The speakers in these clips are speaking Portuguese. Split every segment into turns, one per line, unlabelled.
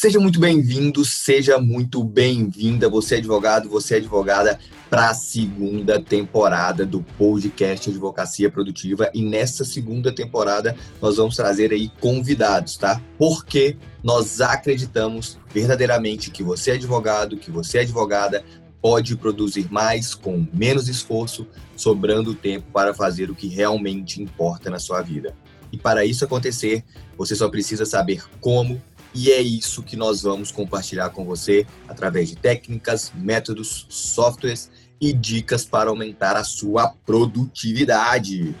Seja muito bem-vindo, seja muito bem-vinda, você é advogado, você é advogada, para a segunda temporada do podcast Advocacia Produtiva. E nessa segunda temporada nós vamos trazer aí convidados, tá? Porque nós acreditamos verdadeiramente que você é advogado, que você é advogada, pode produzir mais com menos esforço, sobrando tempo para fazer o que realmente importa na sua vida. E para isso acontecer, você só precisa saber como e é isso que nós vamos compartilhar com você através de técnicas, métodos, softwares e dicas para aumentar a sua produtividade.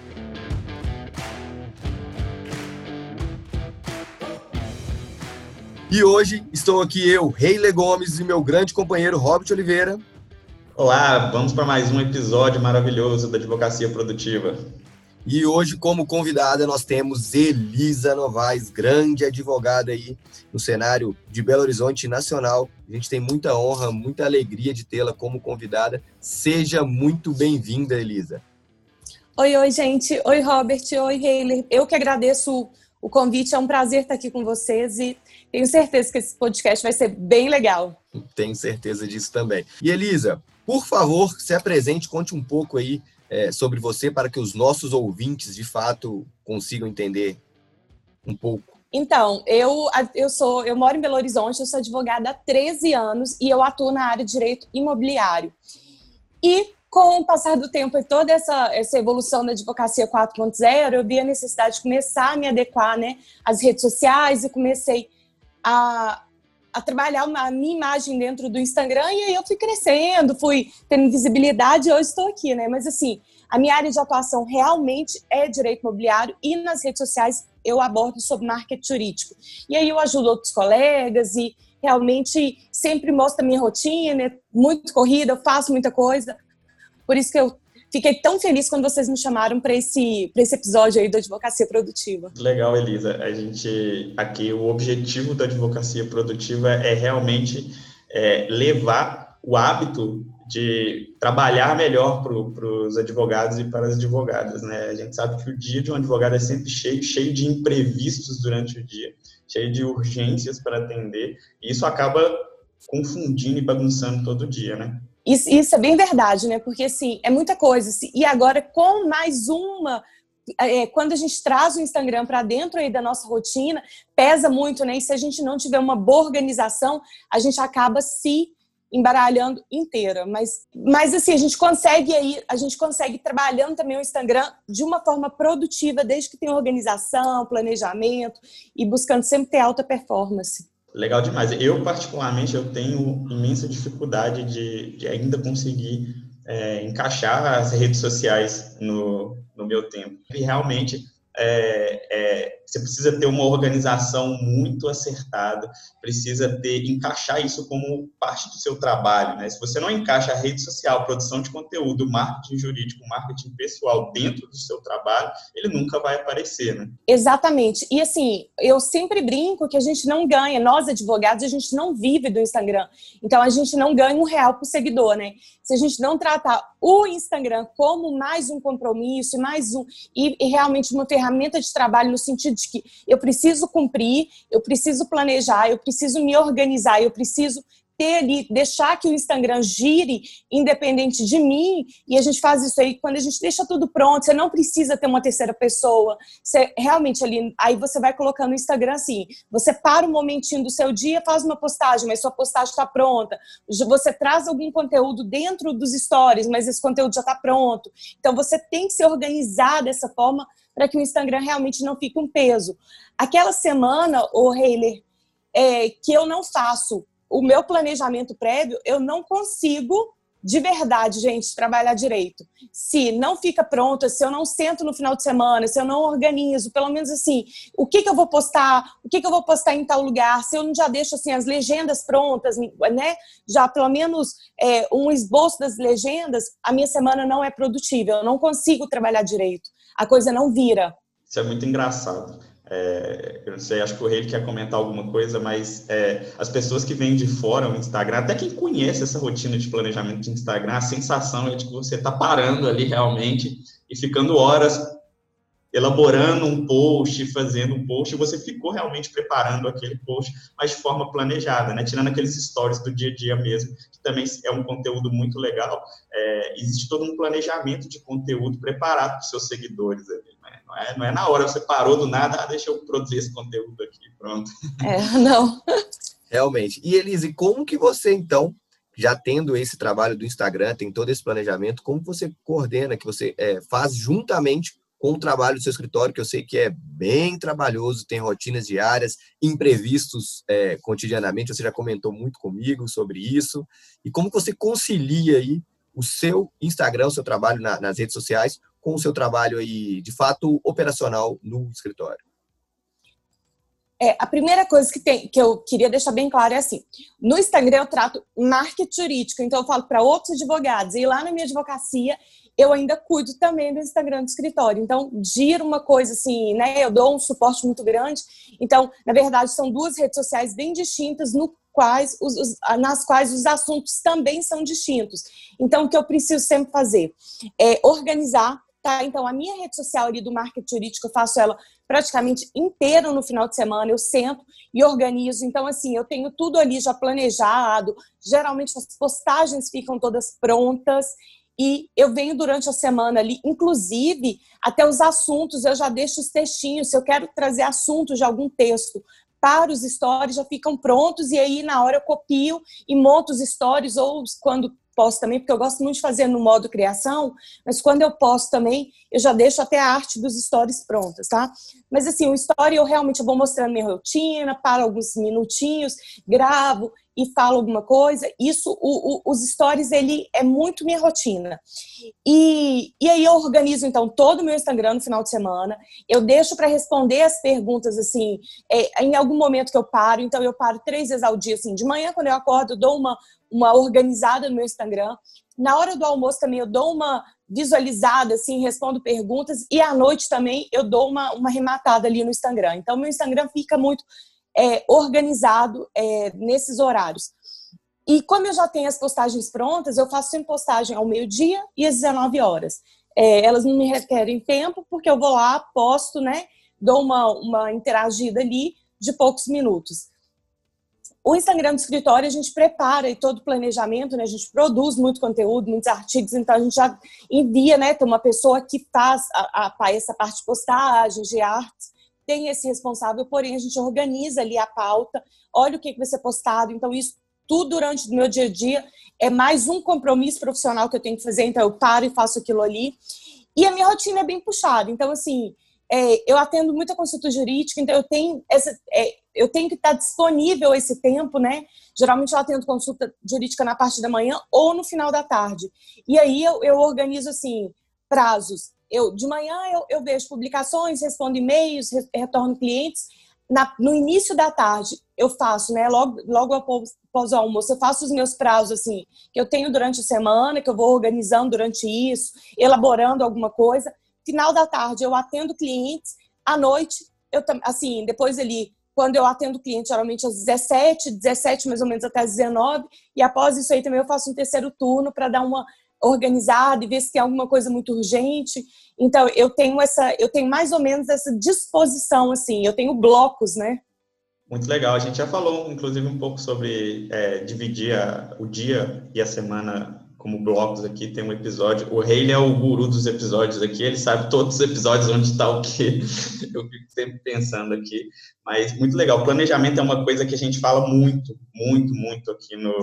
E hoje estou aqui eu, Reile Gomes, e meu grande companheiro Robert Oliveira.
Olá, vamos para mais um episódio maravilhoso da Advocacia Produtiva.
E hoje, como convidada, nós temos Elisa Novaes, grande advogada aí no cenário de Belo Horizonte Nacional. A gente tem muita honra, muita alegria de tê-la como convidada. Seja muito bem-vinda, Elisa.
Oi, oi, gente. Oi, Robert. Oi, Heiler. Eu que agradeço o convite. É um prazer estar aqui com vocês e tenho certeza que esse podcast vai ser bem legal.
Tenho certeza disso também. E Elisa, por favor, se apresente, conte um pouco aí é, sobre você para que os nossos ouvintes, de fato, consigam entender um pouco?
Então, eu, eu sou, eu moro em Belo Horizonte, eu sou advogada há 13 anos e eu atuo na área de direito imobiliário. E com o passar do tempo e toda essa, essa evolução da advocacia 4.0, eu vi a necessidade de começar a me adequar né, às redes sociais e comecei a, a trabalhar a minha imagem dentro do Instagram e aí eu fui crescendo, fui tendo visibilidade e hoje estou aqui, né? Mas assim, a minha área de atuação realmente é direito imobiliário e nas redes sociais eu abordo sobre marketing jurídico. E aí eu ajudo outros colegas e realmente sempre mostro a minha rotina, é muito corrida, eu faço muita coisa. Por isso que eu Fiquei tão feliz quando vocês me chamaram para esse, esse episódio aí da advocacia produtiva.
Legal, Elisa. A gente aqui, o objetivo da advocacia produtiva é realmente é, levar o hábito de trabalhar melhor para os advogados e para as advogadas, né? A gente sabe que o dia de um advogado é sempre cheio, cheio de imprevistos durante o dia, cheio de urgências para atender, e isso acaba confundindo e bagunçando todo dia, né?
Isso, isso é bem verdade, né? Porque, assim, é muita coisa. E agora, com mais uma é, quando a gente traz o Instagram para dentro aí da nossa rotina, pesa muito, né? E se a gente não tiver uma boa organização, a gente acaba se embaralhando inteira. Mas, mas assim, a gente consegue aí, a gente consegue trabalhando também o Instagram de uma forma produtiva, desde que tenha organização, planejamento e buscando sempre ter alta performance.
Legal demais. Eu, particularmente, eu tenho imensa dificuldade de, de ainda conseguir é, encaixar as redes sociais no, no meu tempo. E realmente, é, é, você precisa ter uma organização muito acertada, precisa ter encaixar isso como parte do seu trabalho. Né? Se você não encaixa a rede social, produção de conteúdo, marketing jurídico, marketing pessoal dentro do seu trabalho, ele nunca vai aparecer. Né?
Exatamente. E assim, eu sempre brinco que a gente não ganha, nós advogados, a gente não vive do Instagram. Então a gente não ganha um real por seguidor, né? Se a gente não tratar o Instagram como mais um compromisso, mais um e, e realmente uma ferramenta de trabalho no sentido de que eu preciso cumprir, eu preciso planejar, eu preciso me organizar, eu preciso ter ali, deixar que o Instagram gire independente de mim, e a gente faz isso aí quando a gente deixa tudo pronto, você não precisa ter uma terceira pessoa, você realmente ali, aí você vai colocando no Instagram assim, você para um momentinho do seu dia, faz uma postagem, mas sua postagem está pronta, você traz algum conteúdo dentro dos stories, mas esse conteúdo já está pronto, então você tem que se organizar dessa forma para que o Instagram realmente não fique um peso. Aquela semana, o Heiler, é, que eu não faço o meu planejamento prévio, eu não consigo de verdade, gente, trabalhar direito. Se não fica pronta, se eu não sento no final de semana, se eu não organizo, pelo menos assim, o que, que eu vou postar, o que, que eu vou postar em tal lugar, se eu não já deixo assim as legendas prontas, né? Já pelo menos é, um esboço das legendas, a minha semana não é produtiva, eu não consigo trabalhar direito a coisa não vira.
Isso é muito engraçado. É, eu não sei, acho que o Rei quer comentar alguma coisa, mas é, as pessoas que vêm de fora o Instagram, até quem conhece essa rotina de planejamento de Instagram, a sensação é de que você está parando ali realmente e ficando horas elaborando um post, fazendo um post, você ficou realmente preparando aquele post, mas de forma planejada, né? Tirando aqueles stories do dia a dia mesmo, que também é um conteúdo muito legal. É, existe todo um planejamento de conteúdo preparado para os seus seguidores ali? Não é, não é na hora você parou do nada, ah, deixa eu produzir esse conteúdo aqui, pronto.
É, não.
Realmente. E Elise, como que você então já tendo esse trabalho do Instagram, tem todo esse planejamento, como você coordena, que você é, faz juntamente com o trabalho do seu escritório, que eu sei que é bem trabalhoso, tem rotinas diárias, imprevistos é, cotidianamente, você já comentou muito comigo sobre isso, e como você concilia aí o seu Instagram, o seu trabalho na, nas redes sociais, com o seu trabalho aí, de fato, operacional no escritório?
É, a primeira coisa que, tem, que eu queria deixar bem claro é assim: no Instagram eu trato marketing jurídico, então eu falo para outros advogados, e lá na minha advocacia eu ainda cuido também do Instagram do escritório. Então, gira uma coisa assim, né? Eu dou um suporte muito grande. Então, na verdade, são duas redes sociais bem distintas, no quais os, os, nas quais os assuntos também são distintos. Então, o que eu preciso sempre fazer é organizar Tá? Então, a minha rede social ali do marketing jurídico, eu faço ela praticamente inteira no final de semana, eu sento e organizo. Então, assim, eu tenho tudo ali já planejado, geralmente as postagens ficam todas prontas e eu venho durante a semana ali, inclusive até os assuntos, eu já deixo os textinhos, se eu quero trazer assuntos de algum texto para os stories, já ficam prontos, e aí na hora eu copio e monto os stories, ou quando posto também, porque eu gosto muito de fazer no modo criação, mas quando eu posto também, eu já deixo até a arte dos stories prontas, tá? Mas assim, o story eu realmente eu vou mostrando minha rotina, paro alguns minutinhos, gravo e falo alguma coisa. Isso, o, o, os stories, ele é muito minha rotina. E, e aí eu organizo, então, todo o meu Instagram no final de semana. Eu deixo para responder as perguntas, assim, é, em algum momento que eu paro. Então, eu paro três vezes ao dia, assim. De manhã, quando eu acordo, eu dou uma, uma organizada no meu Instagram. Na hora do almoço também eu dou uma visualizada, assim, respondo perguntas. E à noite também eu dou uma, uma rematada ali no Instagram. Então, meu Instagram fica muito é, organizado é, nesses horários. E como eu já tenho as postagens prontas, eu faço sempre postagem ao meio-dia e às 19 horas. É, elas não me requerem tempo, porque eu vou lá, posto, né? Dou uma, uma interagida ali de poucos minutos. O Instagram do escritório a gente prepara e todo o planejamento, né? A gente produz muito conteúdo, muitos artigos, então a gente já envia, né? Tem uma pessoa que faz a, a, essa parte de postagens, de artes, tem esse responsável, porém a gente organiza ali a pauta, olha o que, que vai ser postado, então isso tudo durante o meu dia a dia é mais um compromisso profissional que eu tenho que fazer, então eu paro e faço aquilo ali. E a minha rotina é bem puxada, então assim, é, eu atendo muita consulta jurídica, então eu tenho essa, é, eu tenho que estar disponível esse tempo, né? Geralmente eu atendo consulta jurídica na parte da manhã ou no final da tarde. E aí eu, eu organizo assim prazos eu de manhã eu, eu vejo publicações, respondo e-mails, retorno clientes. Na, no início da tarde eu faço, né? Logo, logo após o almoço, eu faço os meus prazos assim que eu tenho durante a semana, que eu vou organizando durante isso, elaborando alguma coisa. Final da tarde eu atendo clientes. À noite eu assim depois ali quando eu atendo cliente, geralmente às 17, 17 mais ou menos até às 19, e após isso aí também eu faço um terceiro turno para dar uma organizada e ver se tem alguma coisa muito urgente. Então, eu tenho essa, eu tenho mais ou menos essa disposição, assim, eu tenho blocos, né?
Muito legal. A gente já falou, inclusive, um pouco sobre é, dividir a, o dia e a semana como blocos aqui. Tem um episódio. O Rei é o guru dos episódios aqui. Ele sabe todos os episódios onde está o que. Eu fico sempre pensando aqui. Mas muito legal. Planejamento é uma coisa que a gente fala muito, muito, muito aqui no,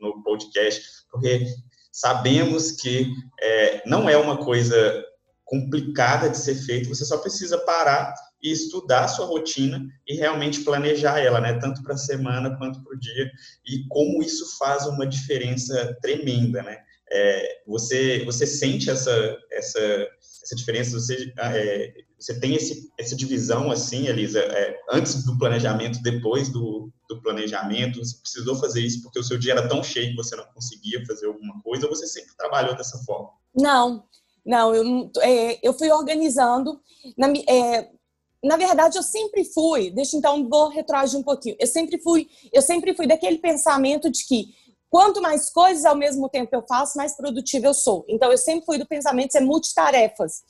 no podcast, porque Sabemos que é, não é uma coisa complicada de ser feita, você só precisa parar e estudar a sua rotina e realmente planejar ela, né? Tanto para a semana quanto para o dia, e como isso faz uma diferença tremenda, né? É, você, você sente essa, essa, essa diferença, você, é, você tem esse, essa divisão assim, Elisa, é, antes do planejamento, depois do, do planejamento, você precisou fazer isso porque o seu dia era tão cheio que você não conseguia fazer alguma coisa, ou você sempre trabalhou dessa forma?
Não, não, eu, é, eu fui organizando, na, é, na verdade eu sempre fui, deixa então, vou retroagir um pouquinho, eu sempre fui, eu sempre fui daquele pensamento de que quanto mais coisas ao mesmo tempo eu faço, mais produtiva eu sou. Então eu sempre fui do pensamento de ser multitarefas.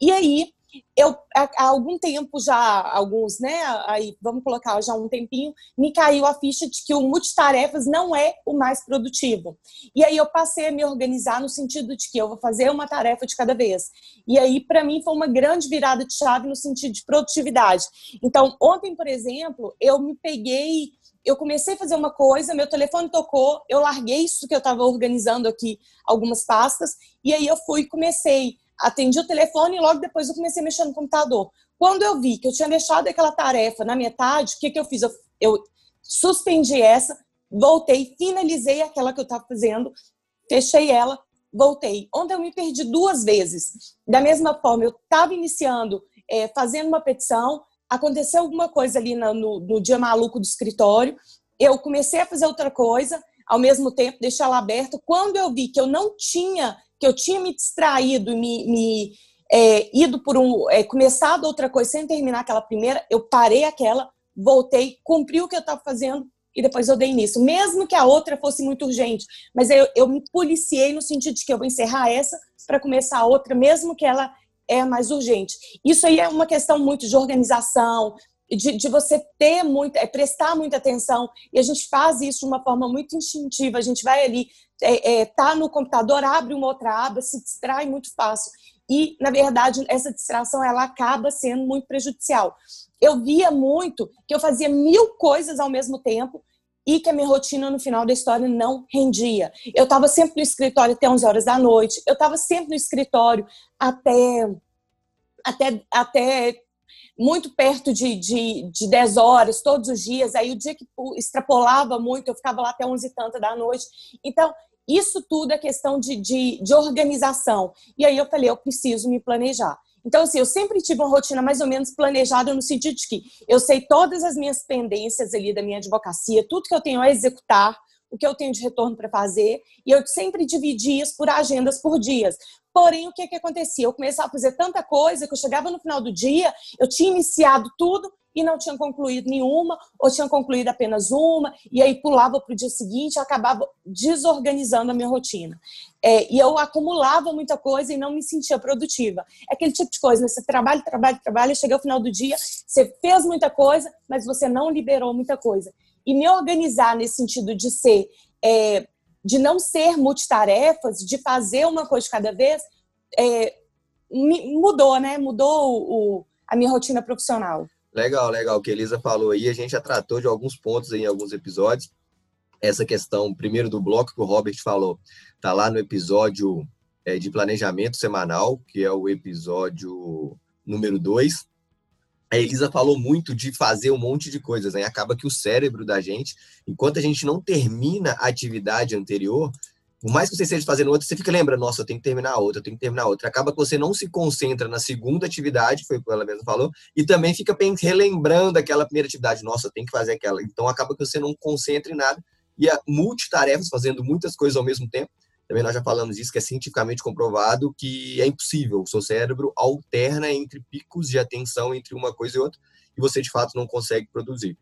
E aí, eu há algum tempo já, alguns, né, aí vamos colocar já um tempinho, me caiu a ficha de que o multitarefas não é o mais produtivo. E aí eu passei a me organizar no sentido de que eu vou fazer uma tarefa de cada vez. E aí para mim foi uma grande virada de chave no sentido de produtividade. Então, ontem, por exemplo, eu me peguei eu comecei a fazer uma coisa, meu telefone tocou, eu larguei isso que eu estava organizando aqui, algumas pastas, e aí eu fui e comecei atendi o telefone e logo depois eu comecei a mexer no computador. Quando eu vi que eu tinha deixado aquela tarefa na metade, o que, que eu fiz? Eu, eu suspendi essa, voltei, finalizei aquela que eu estava fazendo, fechei ela, voltei. Ontem eu me perdi duas vezes. Da mesma forma, eu estava iniciando, é, fazendo uma petição, aconteceu alguma coisa ali no, no, no dia maluco do escritório, eu comecei a fazer outra coisa, ao mesmo tempo deixar ela aberta. Quando eu vi que eu não tinha que eu tinha me distraído, me, me é, ido por um. É, começado outra coisa sem terminar aquela primeira, eu parei aquela, voltei, cumpri o que eu estava fazendo e depois eu dei início. Mesmo que a outra fosse muito urgente, mas eu, eu me policiei no sentido de que eu vou encerrar essa para começar a outra, mesmo que ela é mais urgente. Isso aí é uma questão muito de organização, de, de, você ter muito, é, prestar muita atenção, e a gente faz isso de uma forma muito instintiva, a gente vai ali, é, é, tá no computador, abre uma outra aba, se distrai muito fácil. E, na verdade, essa distração ela acaba sendo muito prejudicial. Eu via muito que eu fazia mil coisas ao mesmo tempo e que a minha rotina no final da história não rendia. Eu estava sempre no escritório até 11 horas da noite, eu estava sempre no escritório até, até, até muito perto de, de, de 10 horas, todos os dias. Aí, o dia que extrapolava muito, eu ficava lá até 11 e tanta da noite. Então, isso tudo é questão de, de, de organização. E aí eu falei, eu preciso me planejar. Então, assim, eu sempre tive uma rotina mais ou menos planejada no sentido de que eu sei todas as minhas pendências ali da minha advocacia, tudo que eu tenho a executar, o que eu tenho de retorno para fazer, e eu sempre dividi isso por agendas por dias. Porém, o que, que acontecia? Eu começava a fazer tanta coisa que eu chegava no final do dia, eu tinha iniciado tudo e não tinha concluído nenhuma, ou tinha concluído apenas uma, e aí pulava para o dia seguinte e acabava desorganizando a minha rotina. É, e eu acumulava muita coisa e não me sentia produtiva. É aquele tipo de coisa, né? Você trabalha, trabalha, trabalha, chega ao final do dia, você fez muita coisa, mas você não liberou muita coisa. E me organizar nesse sentido de ser, é, de não ser multitarefas, de fazer uma coisa de cada vez, é, mudou, né? Mudou o, a minha rotina profissional.
Legal, legal. O que a Elisa falou aí, a gente já tratou de alguns pontos em alguns episódios. Essa questão, primeiro do bloco que o Robert falou, tá lá no episódio é, de planejamento semanal, que é o episódio número 2 a Elisa falou muito de fazer um monte de coisas, né? Acaba que o cérebro da gente, enquanto a gente não termina a atividade anterior, por mais que você esteja fazendo outra, você fica lembrando, nossa, eu tenho que terminar a outra, eu tenho que terminar a outra. Acaba que você não se concentra na segunda atividade, foi o que ela mesma falou, e também fica relembrando aquela primeira atividade, nossa, eu tenho que fazer aquela. Então acaba que você não concentra em nada e a multitarefas, fazendo muitas coisas ao mesmo tempo, também nós já falamos disso, que é cientificamente comprovado que é impossível. O seu cérebro alterna entre picos de atenção entre uma coisa e outra, e você de fato não consegue produzir.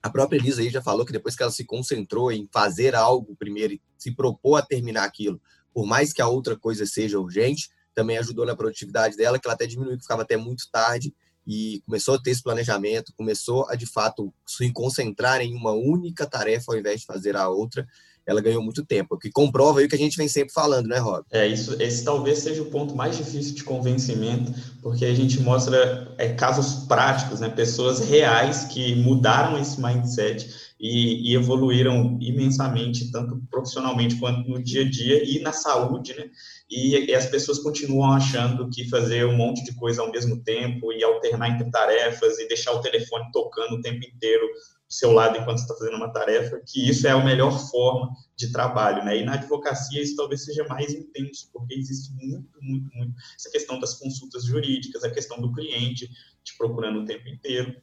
A própria Elisa aí já falou que depois que ela se concentrou em fazer algo primeiro e se propôs a terminar aquilo, por mais que a outra coisa seja urgente, também ajudou na produtividade dela, que ela até diminuiu, que ficava até muito tarde, e começou a ter esse planejamento, começou a de fato se concentrar em uma única tarefa ao invés de fazer a outra, ela ganhou muito tempo, o que comprova o que a gente vem sempre falando, né, Rob?
É, isso, esse talvez seja o ponto mais difícil de convencimento, porque a gente mostra é, casos práticos, né, pessoas reais que mudaram esse mindset e, e, evoluíram imensamente, tanto profissionalmente quanto no dia a dia e na saúde, né? E, e, as pessoas continuam achando que fazer um monte de coisa ao mesmo tempo e alternar entre tarefas e deixar o telefone tocando o tempo inteiro seu lado enquanto está fazendo uma tarefa, que isso é a melhor forma de trabalho, né? E na advocacia isso talvez seja mais intenso, porque existe muito, muito, muito essa questão das consultas jurídicas, a questão do cliente te procurando o tempo inteiro.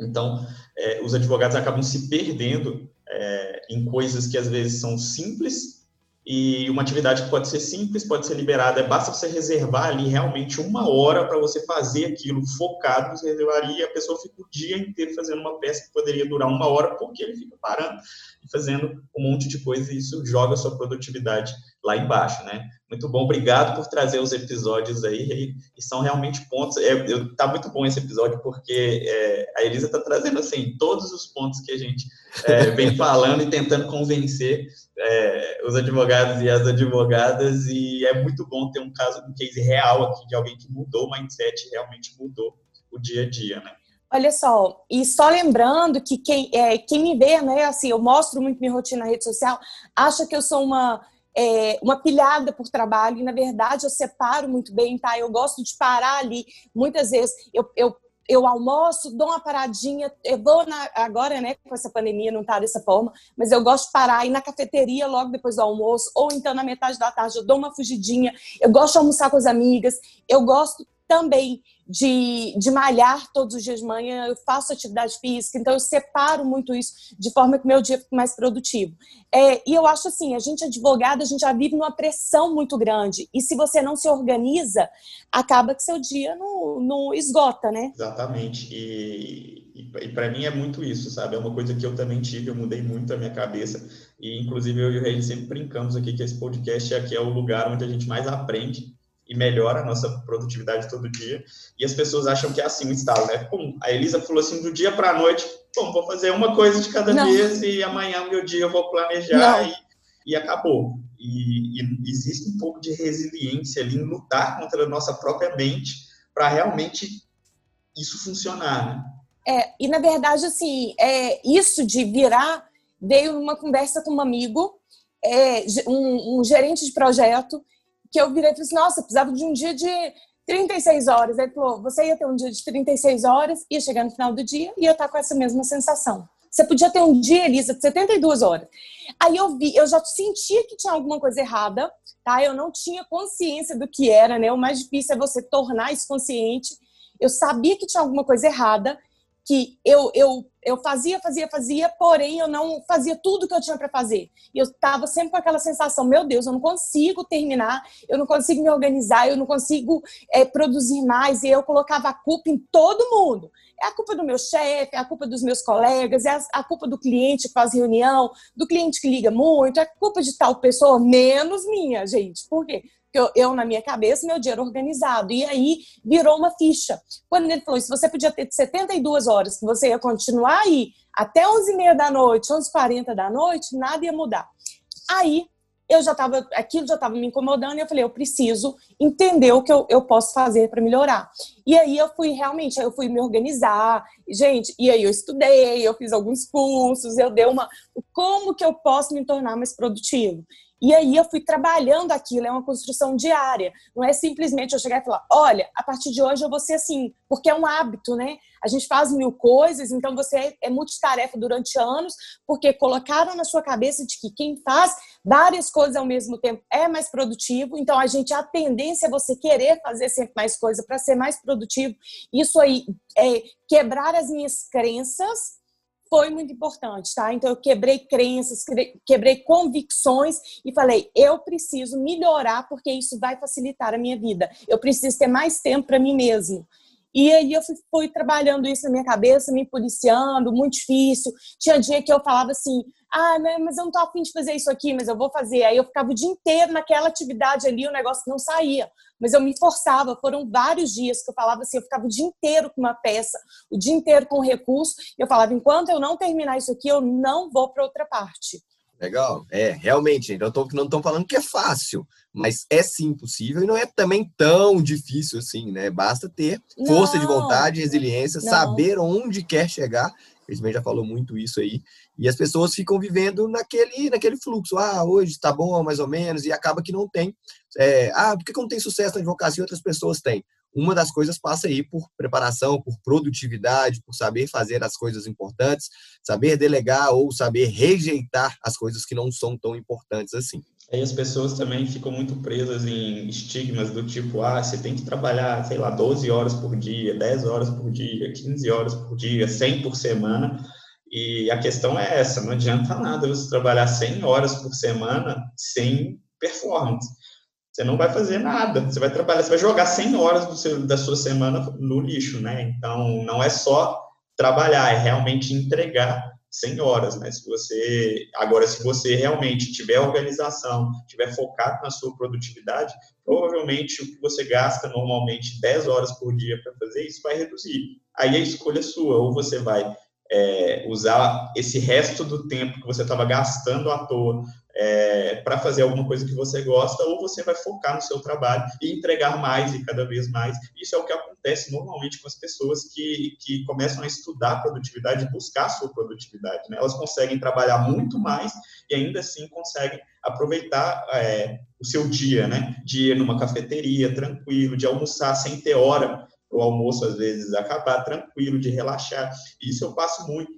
Então, é, os advogados acabam se perdendo é, em coisas que às vezes são simples e uma atividade que pode ser simples, pode ser liberada, basta você reservar ali realmente uma hora para você fazer aquilo focado, você reservaria e a pessoa fica o dia inteiro fazendo uma peça que poderia durar uma hora, porque ele fica parando e fazendo um monte de coisa e isso joga a sua produtividade lá embaixo, né? Muito bom, obrigado por trazer os episódios aí, e, são realmente pontos. É, eu, tá muito bom esse episódio, porque é, a Elisa está trazendo assim todos os pontos que a gente é, vem falando e tentando convencer é, os advogados e as advogadas, e é muito bom ter um caso, um case real aqui de alguém que mudou o mindset, realmente mudou o dia a dia, né?
Olha só, e só lembrando que quem, é, quem me vê, né, assim, eu mostro muito minha rotina na rede social, acha que eu sou uma é, uma pilhada por trabalho, e na verdade eu separo muito bem, tá? Eu gosto de parar ali, muitas vezes eu, eu, eu almoço, dou uma paradinha, eu vou na, agora, né, com essa pandemia não tá dessa forma, mas eu gosto de parar, ir na cafeteria logo depois do almoço, ou então na metade da tarde eu dou uma fugidinha, eu gosto de almoçar com as amigas, eu gosto também de, de malhar todos os dias de manhã, eu faço atividade física, então eu separo muito isso de forma que meu dia fique mais produtivo. É, e eu acho assim, a gente advogado, a gente já vive numa pressão muito grande, e se você não se organiza, acaba que seu dia não, não esgota, né?
Exatamente, e, e, e para mim é muito isso, sabe? É uma coisa que eu também tive, eu mudei muito a minha cabeça, e inclusive eu e o Rei sempre brincamos aqui que esse podcast aqui é o lugar onde a gente mais aprende, e melhora a nossa produtividade todo dia. E as pessoas acham que é assim o estalo, né? Pum, a Elisa falou assim, do dia para a noite, pum, vou fazer uma coisa de cada Não. vez e amanhã, meu dia, eu vou planejar e, e, acabou. E, e, existe um pouco de resiliência ali em lutar contra a nossa própria mente para realmente isso funcionar, né?
É, e na verdade, assim, é, isso de virar, veio numa conversa com um amigo, é, um, um gerente de projeto, que eu virei e falei assim, nossa, precisava de um dia de 36 horas. Ele falou, você ia ter um dia de 36 horas, ia chegar no final do dia e ia estar com essa mesma sensação. Você podia ter um dia, Elisa, de 72 horas. Aí eu vi, eu já sentia que tinha alguma coisa errada, tá? Eu não tinha consciência do que era, né? O mais difícil é você tornar isso consciente. Eu sabia que tinha alguma coisa errada que eu, eu, eu fazia, fazia, fazia, porém eu não fazia tudo que eu tinha para fazer. E eu estava sempre com aquela sensação: meu Deus, eu não consigo terminar, eu não consigo me organizar, eu não consigo é, produzir mais. E eu colocava a culpa em todo mundo. É a culpa do meu chefe, é a culpa dos meus colegas, é a, culpa do cliente que faz reunião, do cliente que liga muito, é a culpa de tal pessoa, menos minha, gente. Por quê? Eu, eu, na minha cabeça, meu dia era organizado. E aí virou uma ficha. Quando ele falou, se você podia ter 72 horas, que você ia continuar aí até 11h30 da noite, 11h40 da noite, nada ia mudar. Aí eu já estava, aquilo já estava me incomodando e eu falei, eu preciso entender o que eu, eu posso fazer para melhorar. E aí eu fui realmente, eu fui me organizar, gente, e aí eu estudei, eu fiz alguns cursos, eu dei uma, como que eu posso me tornar mais produtivo? E aí eu fui trabalhando aquilo, é uma construção diária. Não é simplesmente eu chegar e falar, olha, a partir de hoje eu vou ser assim, porque é um hábito, né? A gente faz mil coisas, então você é multitarefa durante anos, porque colocaram na sua cabeça de que quem faz várias coisas ao mesmo tempo é mais produtivo. Então a gente a tendência é você querer fazer sempre mais coisa para ser mais produtivo. Isso aí é quebrar as minhas crenças foi muito importante, tá? Então eu quebrei crenças, quebrei convicções e falei, eu preciso melhorar porque isso vai facilitar a minha vida. Eu preciso ter mais tempo para mim mesmo. E aí eu fui, fui, trabalhando isso na minha cabeça, me policiando, muito difícil. Tinha dia que eu falava assim, ah, mas eu não tô afim de fazer isso aqui, mas eu vou fazer. Aí eu ficava o dia inteiro naquela atividade ali, o negócio não saía. Mas eu me forçava, foram vários dias que eu falava assim, eu ficava o dia inteiro com uma peça, o dia inteiro com um recurso, e eu falava, enquanto eu não terminar isso aqui, eu não vou para outra parte.
Legal, é, realmente, então tô, não estão falando que é fácil, mas é sim possível e não é também tão difícil assim, né? Basta ter força não, de vontade, resiliência, não. saber onde quer chegar também já falou muito isso aí. E as pessoas ficam vivendo naquele, naquele fluxo. Ah, hoje tá bom, mais ou menos, e acaba que não tem. É, ah, por que não tem sucesso na advocacia e outras pessoas têm? Uma das coisas passa aí por preparação, por produtividade, por saber fazer as coisas importantes, saber delegar ou saber rejeitar as coisas que não são tão importantes assim.
Aí as pessoas também ficam muito presas em estigmas do tipo, ah, você tem que trabalhar, sei lá, 12 horas por dia, 10 horas por dia, 15 horas por dia, 100 por semana. E a questão é essa, não adianta nada você trabalhar 100 horas por semana sem performance. Você não vai fazer nada. Você vai trabalhar, você vai jogar 100 horas seu, da sua semana no lixo, né? Então, não é só trabalhar, é realmente entregar 100 horas, né? Se você agora se você realmente tiver organização, tiver focado na sua produtividade, provavelmente o que você gasta normalmente 10 horas por dia para fazer isso vai reduzir. Aí a escolha é sua, ou você vai é, usar esse resto do tempo que você estava gastando à toa é, para fazer alguma coisa que você gosta, ou você vai focar no seu trabalho e entregar mais e cada vez mais. Isso é o que acontece normalmente com as pessoas que, que começam a estudar produtividade buscar a sua produtividade. Né? Elas conseguem trabalhar muito mais e ainda assim conseguem aproveitar é, o seu dia, né? De ir numa cafeteria tranquilo, de almoçar sem ter hora o almoço, às vezes, acabar tranquilo, de relaxar. Isso eu passo muito.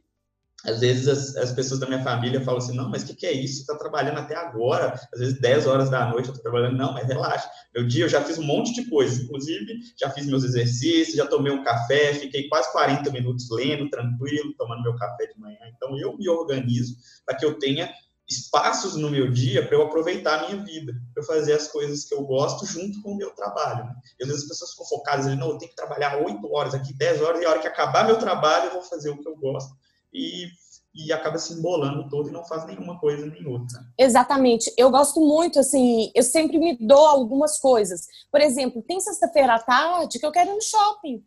Às vezes as, as pessoas da minha família falam assim, não, mas o que, que é isso? Você está trabalhando até agora, às vezes 10 horas da noite eu estou trabalhando. Não, mas relaxa. Meu dia eu já fiz um monte de coisas, inclusive já fiz meus exercícios, já tomei um café, fiquei quase 40 minutos lendo, tranquilo, tomando meu café de manhã. Então eu me organizo para que eu tenha espaços no meu dia para eu aproveitar a minha vida, para eu fazer as coisas que eu gosto junto com o meu trabalho. Né? Às vezes as pessoas ficam focadas não, eu tenho que trabalhar 8 horas aqui, 10 horas, e a hora que acabar meu trabalho eu vou fazer o que eu gosto. E, e acaba se embolando todo e não faz nenhuma coisa nem outra.
Exatamente. Eu gosto muito, assim, eu sempre me dou algumas coisas. Por exemplo, tem sexta-feira à tarde que eu quero ir no shopping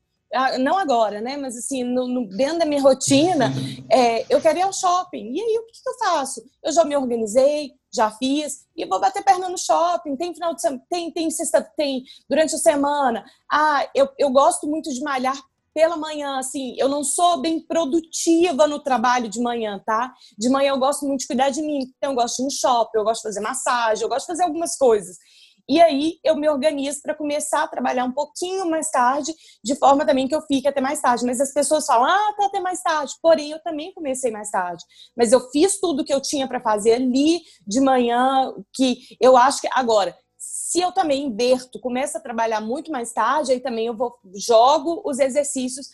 não agora, né? Mas assim, no, no, dentro da minha rotina, é, eu quero ir ao shopping. E aí, o que, que, eu faço? Eu já me organizei, já fiz, e vou bater perna no shopping. Tem final de semana, tem, tem sexta, tem durante a semana. Ah, eu, eu gosto muito de malhar pela manhã, assim, eu não sou bem produtiva no trabalho de manhã, tá? De manhã eu gosto muito de cuidar de mim, então eu gosto de ir no shopping, eu gosto de fazer massagem, eu gosto de fazer algumas coisas. E aí eu me organizo para começar a trabalhar um pouquinho mais tarde, de forma também que eu fique até mais tarde. Mas as pessoas falam, ah, tá até mais tarde. Porém, eu também comecei mais tarde. Mas eu fiz tudo que eu tinha para fazer ali de manhã, que eu acho que agora se eu também inverto, começo a trabalhar muito mais tarde, aí também eu vou jogo os exercícios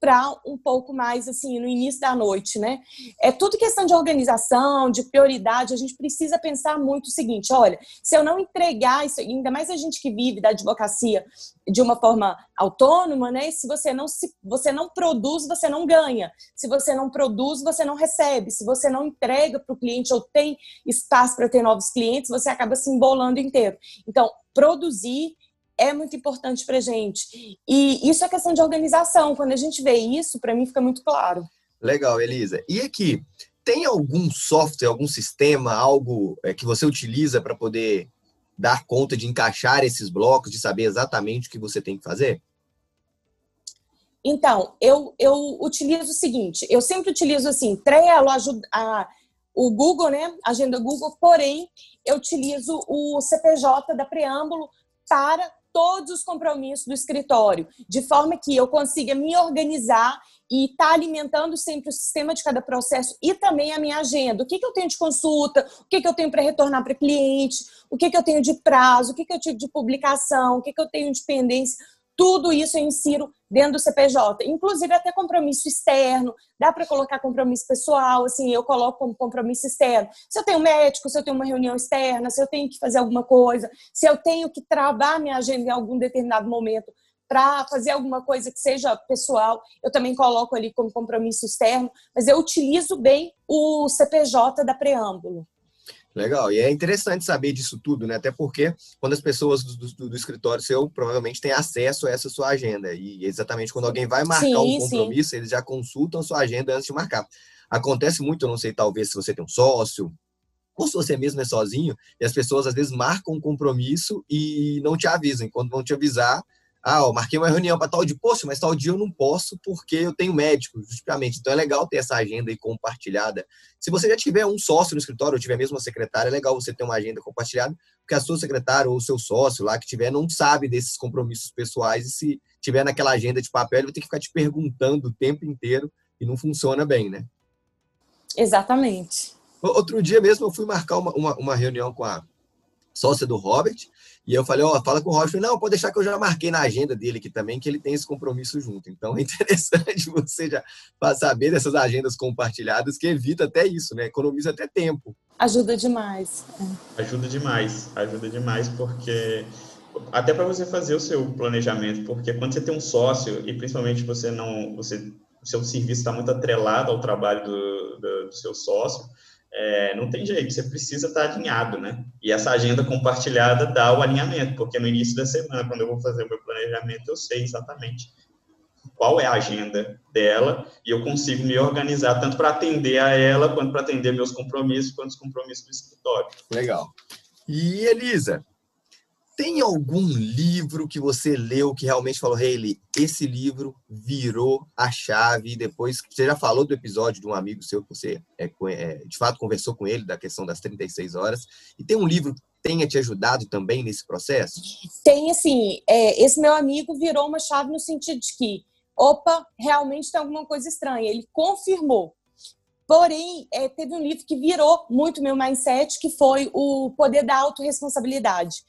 para um pouco mais assim no início da noite, né? É tudo questão de organização, de prioridade. A gente precisa pensar muito o seguinte: olha, se eu não entregar isso, ainda mais a gente que vive da advocacia de uma forma autônoma, né? Se você não se você não produz, você não ganha. Se você não produz, você não recebe. Se você não entrega para o cliente ou tem espaço para ter novos clientes, você acaba se embolando inteiro. Então, produzir é muito importante para gente. E isso é questão de organização. Quando a gente vê isso, para mim fica muito claro.
Legal, Elisa. E aqui, tem algum software, algum sistema, algo é, que você utiliza para poder dar conta de encaixar esses blocos, de saber exatamente o que você tem que fazer?
Então, eu, eu utilizo o seguinte, eu sempre utilizo assim, Trello, a, o Google, né, agenda Google, porém, eu utilizo o CPJ da Preâmbulo para todos os compromissos do escritório, de forma que eu consiga me organizar e estar tá alimentando sempre o sistema de cada processo e também a minha agenda. O que, que eu tenho de consulta, o que, que eu tenho para retornar para cliente, o que, que eu tenho de prazo, o que, que eu tive de publicação, o que, que eu tenho de pendência tudo isso eu insiro dentro do CPJ, inclusive até compromisso externo, dá para colocar compromisso pessoal, assim, eu coloco como compromisso externo. Se eu tenho médico, se eu tenho uma reunião externa, se eu tenho que fazer alguma coisa, se eu tenho que travar minha agenda em algum determinado momento para fazer alguma coisa que seja pessoal, eu também coloco ali como compromisso externo, mas eu utilizo bem o CPJ da preâmbulo.
Legal, e é interessante saber disso tudo, né? Até porque quando as pessoas do, do, do, escritório seu provavelmente têm acesso a essa sua agenda. E exatamente quando alguém vai marcar sim, um compromisso, sim. eles já consultam a sua agenda antes de marcar. Acontece muito, eu não sei, talvez se você tem um sócio, ou se você mesmo é sozinho, e as pessoas às vezes marcam um compromisso e não te avisam. E quando vão te avisar, ah, eu marquei uma reunião para tal de posto, mas tal dia eu não posso porque eu tenho médico, justamente. Então é legal ter essa agenda aí compartilhada. Se você já tiver um sócio no escritório, ou tiver mesmo uma secretária, é legal você ter uma agenda compartilhada, porque a sua secretária ou o seu sócio lá que tiver não sabe desses compromissos pessoais e se tiver naquela agenda de papel, ele vai ter que ficar te perguntando o tempo inteiro e não funciona bem, né?
Exatamente.
Outro dia mesmo eu fui marcar uma, uma, uma reunião com a sócia do Robert, e eu falei, ó, oh, fala com o Rocha. Falei, não, pode deixar que eu já marquei na agenda dele aqui também, que ele tem esse compromisso junto. Então é interessante você já saber dessas agendas compartilhadas, que evita até isso, né? Economiza até tempo.
Ajuda demais.
É. Ajuda demais, ajuda demais, porque até para você fazer o seu planejamento, porque quando você tem um sócio e principalmente você não, você o seu serviço está muito atrelado ao trabalho do, do, do seu sócio, é, não tem jeito, você precisa estar alinhado, né? E essa agenda compartilhada dá o alinhamento, porque no início da semana, quando eu vou fazer o meu planejamento, eu sei exatamente qual é a agenda dela e eu consigo me organizar tanto para atender a ela, quanto para atender meus compromissos, quanto os compromissos do escritório.
Legal. E Elisa, tem algum livro que você leu que realmente falou, Hayley, esse livro virou a chave depois que você já falou do episódio de um amigo seu que você é, é, de fato conversou com ele da questão das 36 horas e tem um livro que tenha te ajudado também nesse processo?
Tem, assim, é, esse meu amigo virou uma chave no sentido de que opa, realmente tem alguma coisa estranha. Ele confirmou. Porém, é, teve um livro que virou muito meu mindset, que foi o Poder da Autoresponsabilidade.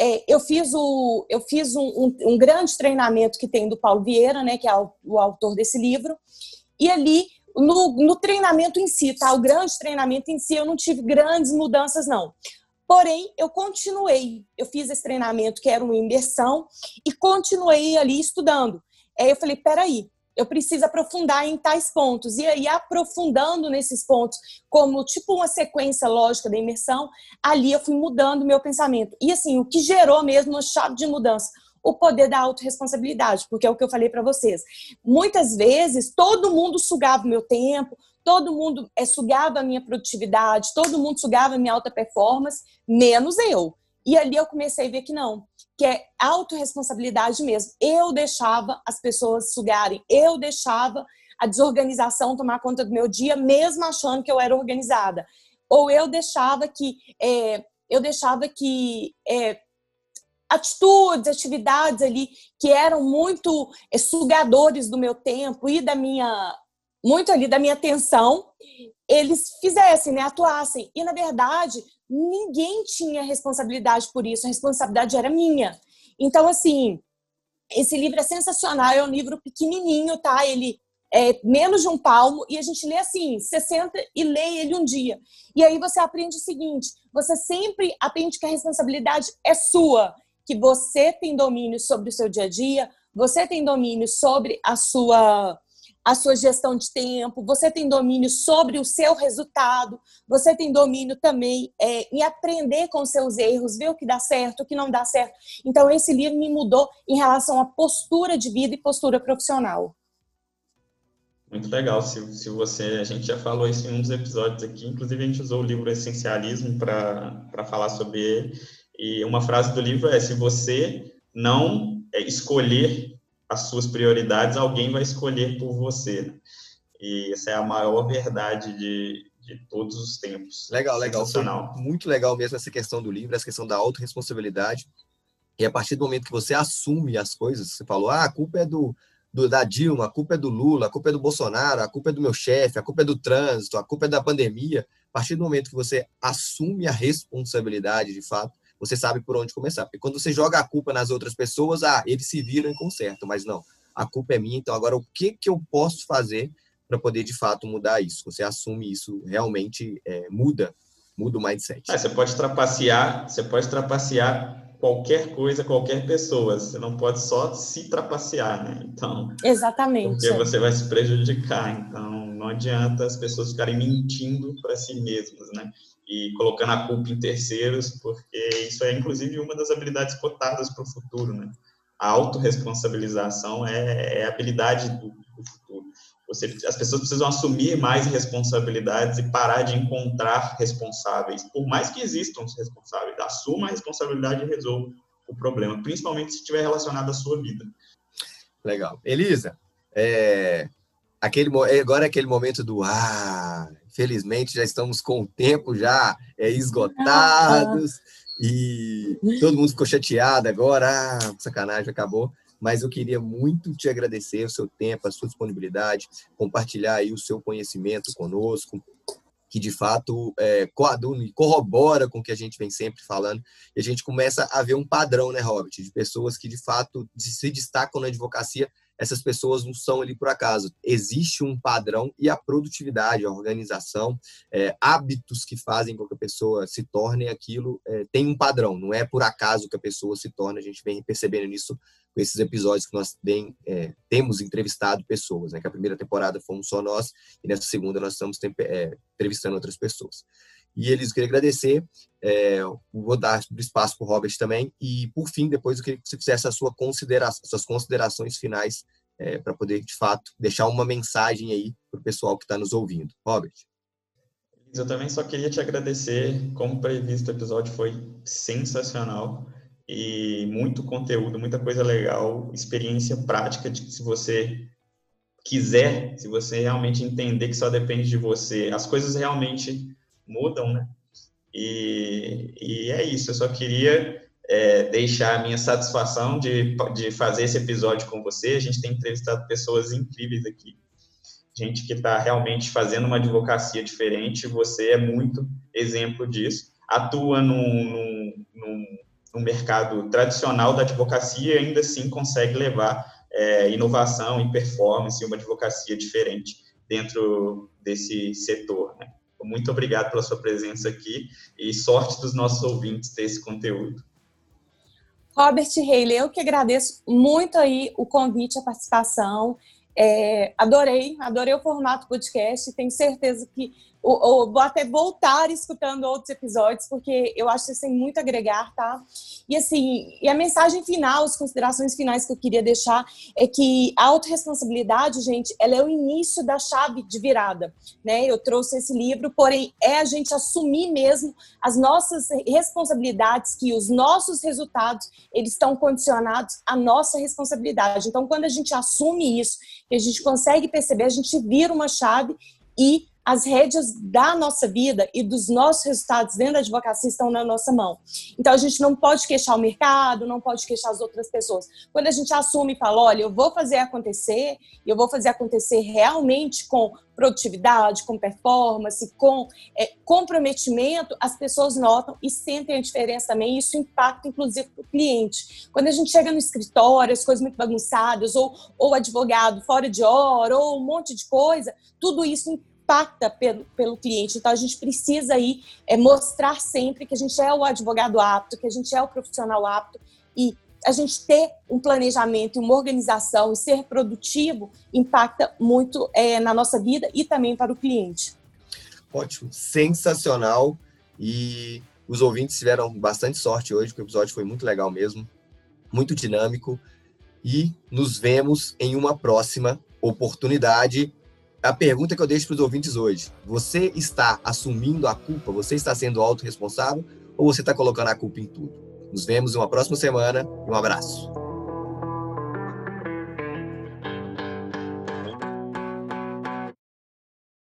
É, eu fiz, o, eu fiz um, um, um, grande treinamento que tem do Paulo Vieira, né, que é o, o autor desse livro, e ali, no, no treinamento em si, tá? O grande treinamento em si, eu não tive grandes mudanças, não. Porém, eu continuei. Eu fiz esse treinamento que era uma imersão e continuei ali estudando. Aí eu falei, peraí, eu preciso aprofundar em tais pontos. E aí, aprofundando nesses pontos, como tipo uma sequência lógica da imersão, ali eu fui mudando meu pensamento. E assim, o que gerou mesmo uma chave de mudança? O poder da autorresponsabilidade, porque é o que eu falei para vocês. Muitas vezes, todo mundo sugava o meu tempo, todo mundo é, sugava a minha produtividade, todo mundo sugava a minha alta performance, menos eu. E ali eu comecei a ver que não, que é autorresponsabilidade mesmo. Eu deixava as pessoas sugarem, eu deixava a desorganização tomar conta do meu dia, mesmo achando que eu era organizada. Ou eu deixava que é, eu deixava que é, atitudes, atividades ali que eram muito é, sugadores do meu tempo e da minha muito ali da minha atenção, eles fizessem, né, atuassem. E na verdade, ninguém tinha responsabilidade por isso, a responsabilidade era minha. Então, assim, esse livro é sensacional, é um livro pequenininho, tá? Ele é menos de um palmo e a gente lê assim, 60 e lê ele um dia. E aí você aprende o seguinte, você sempre aprende que a responsabilidade é sua, que você tem domínio sobre o seu dia a dia, você tem domínio sobre a sua a sua gestão de tempo, você tem domínio sobre o seu resultado, você tem domínio também é, em aprender com seus erros, ver o que dá certo, o que não dá certo. Então, esse livro me mudou em relação à postura de vida e postura profissional.
Muito legal. Se, se você, a gente já falou isso em um dos episódios aqui, inclusive a gente usou o livro Essencialismo para falar sobre ele. E uma frase do livro é: se você não é, escolher as suas prioridades, alguém vai escolher por você. Né? E essa é a maior verdade de, de todos os tempos.
Legal, legal. muito legal mesmo essa questão do livro, essa questão da autorresponsabilidade. E a partir do momento que você assume as coisas, você falou, ah, a culpa é do, do, da Dilma, a culpa é do Lula, a culpa é do Bolsonaro, a culpa é do meu chefe, a culpa é do trânsito, a culpa é da pandemia. A partir do momento que você assume a responsabilidade, de fato, você sabe por onde começar. Porque quando você joga a culpa nas outras pessoas, ah, eles se viram e consertam, mas não, a culpa é minha, então agora o que, que eu posso fazer para poder de fato mudar isso? Você assume isso, realmente é, muda, muda o mindset.
Ah, você pode trapacear, você pode trapacear qualquer coisa, qualquer pessoa. Você não pode só se trapacear, né? Então,
exatamente.
Porque você vai se prejudicar. Então, não adianta as pessoas ficarem mentindo para si mesmas, né? E colocando a culpa em terceiros, porque isso é, inclusive, uma das habilidades cotadas para o futuro, né? A autorresponsabilização é, é a habilidade do, do futuro. Você, as pessoas precisam assumir mais responsabilidades e parar de encontrar responsáveis. Por mais que existam os responsáveis, assuma a responsabilidade e resolva o problema, principalmente se estiver relacionado à sua vida.
Legal. Elisa, é, aquele, agora é aquele momento do ah, Felizmente já estamos com o tempo já é, esgotados e todo mundo ficou chateado agora, ah, sacanagem, acabou. Mas eu queria muito te agradecer o seu tempo, a sua disponibilidade, compartilhar aí o seu conhecimento conosco, que de fato é, corrobora com o que a gente vem sempre falando, e a gente começa a ver um padrão, né, Robert, de pessoas que de fato se destacam na advocacia essas pessoas não são ali por acaso. Existe um padrão e a produtividade, a organização, é, hábitos que fazem com que a pessoa se torne aquilo, é, tem um padrão. Não é por acaso que a pessoa se torna, a gente vem percebendo nisso com esses episódios que nós tem, é, temos entrevistado pessoas, né? Que a primeira temporada fomos só nós e nessa segunda nós estamos é, entrevistando outras pessoas. E eles queria agradecer, é, vou dar espaço para o Robert também e por fim depois eu queria que você fizesse a sua consideração, suas considerações finais é, para poder de fato deixar uma mensagem aí para o pessoal que está nos ouvindo. Robert.
Eu também só queria te agradecer, como previsto, o episódio foi sensacional e muito conteúdo, muita coisa legal, experiência prática de que se você quiser, se você realmente entender que só depende de você, as coisas realmente mudam, né? E, e é isso, eu só queria é, deixar a minha satisfação de, de fazer esse episódio com você. A gente tem entrevistado pessoas incríveis aqui, gente que está realmente fazendo uma advocacia diferente. Você é muito exemplo disso. Atua num, num, num no mercado tradicional da advocacia e ainda assim consegue levar é, inovação e performance e uma advocacia diferente dentro desse setor. Né? Muito obrigado pela sua presença aqui e sorte dos nossos ouvintes ter esse conteúdo.
Robert Haley, eu que agradeço muito aí o convite, a participação. É, adorei, adorei o formato podcast. Tenho certeza que ou, ou, vou até voltar escutando outros episódios, porque eu acho que isso tem muito a agregar, tá? E assim, e a mensagem final, as considerações finais que eu queria deixar é que a autorresponsabilidade, gente, ela é o início da chave de virada, né? Eu trouxe esse livro, porém é a gente assumir mesmo as nossas responsabilidades, que os nossos resultados, eles estão condicionados à nossa responsabilidade. Então, quando a gente assume isso, que a gente consegue perceber, a gente vira uma chave e as rédeas da nossa vida e dos nossos resultados dentro da advocacia estão na nossa mão. Então a gente não pode queixar o mercado, não pode queixar as outras pessoas. Quando a gente assume e fala, olha, eu vou fazer acontecer, eu vou fazer acontecer realmente com produtividade, com performance, com é, comprometimento, as pessoas notam e sentem a diferença também. Isso impacta, inclusive, para o cliente. Quando a gente chega no escritório, as coisas muito bagunçadas, ou o advogado fora de hora, ou um monte de coisa, tudo isso impacta impacta pelo, pelo cliente. Então, a gente precisa aí é, mostrar sempre que a gente é o advogado apto, que a gente é o profissional apto e a gente ter um planejamento, uma organização e ser produtivo impacta muito é, na nossa vida e também para o cliente.
Ótimo, sensacional. E os ouvintes tiveram bastante sorte hoje, porque o episódio foi muito legal mesmo, muito dinâmico. E nos vemos em uma próxima oportunidade a pergunta que eu deixo para os ouvintes hoje: você está assumindo a culpa? Você está sendo autorresponsável? Ou você está colocando a culpa em tudo? Nos vemos em uma próxima semana e um abraço.